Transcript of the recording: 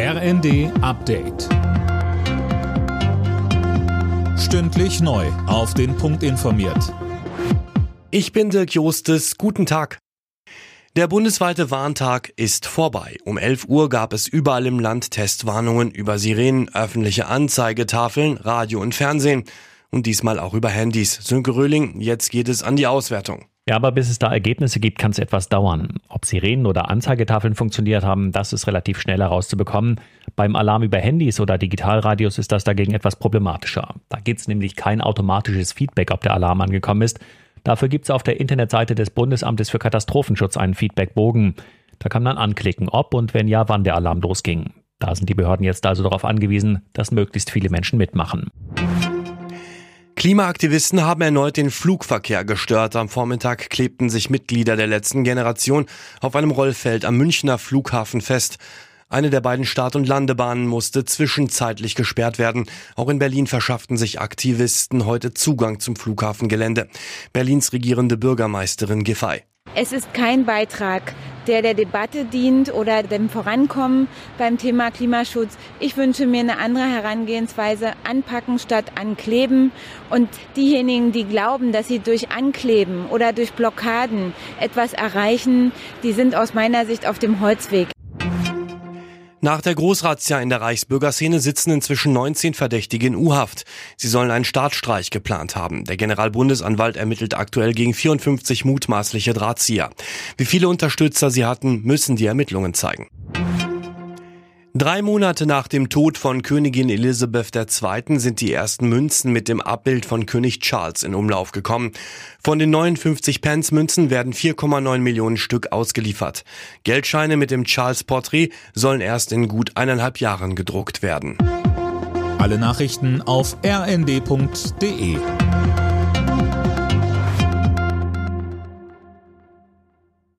RND Update. Stündlich neu. Auf den Punkt informiert. Ich bin Dirk Jostes. Guten Tag. Der bundesweite Warntag ist vorbei. Um 11 Uhr gab es überall im Land Testwarnungen über Sirenen, öffentliche Anzeigetafeln, Radio und Fernsehen. Und diesmal auch über Handys. Sönke Röhling, jetzt geht es an die Auswertung. Ja, aber bis es da Ergebnisse gibt, kann es etwas dauern. Ob Sirenen oder Anzeigetafeln funktioniert haben, das ist relativ schnell herauszubekommen. Beim Alarm über Handys oder Digitalradios ist das dagegen etwas problematischer. Da gibt es nämlich kein automatisches Feedback, ob der Alarm angekommen ist. Dafür gibt es auf der Internetseite des Bundesamtes für Katastrophenschutz einen Feedbackbogen. Da kann man anklicken, ob und wenn ja, wann der Alarm losging. Da sind die Behörden jetzt also darauf angewiesen, dass möglichst viele Menschen mitmachen. Klimaaktivisten haben erneut den Flugverkehr gestört. Am Vormittag klebten sich Mitglieder der letzten Generation auf einem Rollfeld am Münchner Flughafen fest. Eine der beiden Start- und Landebahnen musste zwischenzeitlich gesperrt werden. Auch in Berlin verschafften sich Aktivisten heute Zugang zum Flughafengelände. Berlins regierende Bürgermeisterin Giffey. Es ist kein Beitrag, der der Debatte dient oder dem Vorankommen beim Thema Klimaschutz. Ich wünsche mir eine andere Herangehensweise, anpacken statt ankleben. Und diejenigen, die glauben, dass sie durch Ankleben oder durch Blockaden etwas erreichen, die sind aus meiner Sicht auf dem Holzweg. Nach der Großrazzia in der Reichsbürgerszene sitzen inzwischen 19 Verdächtige in U-Haft. Sie sollen einen Staatsstreich geplant haben. Der Generalbundesanwalt ermittelt aktuell gegen 54 mutmaßliche Drahtzieher. Wie viele Unterstützer sie hatten, müssen die Ermittlungen zeigen. Drei Monate nach dem Tod von Königin Elisabeth II. sind die ersten Münzen mit dem Abbild von König Charles in Umlauf gekommen. Von den 59 Pence-Münzen werden 4,9 Millionen Stück ausgeliefert. Geldscheine mit dem Charles-Porträt sollen erst in gut eineinhalb Jahren gedruckt werden. Alle Nachrichten auf rnd.de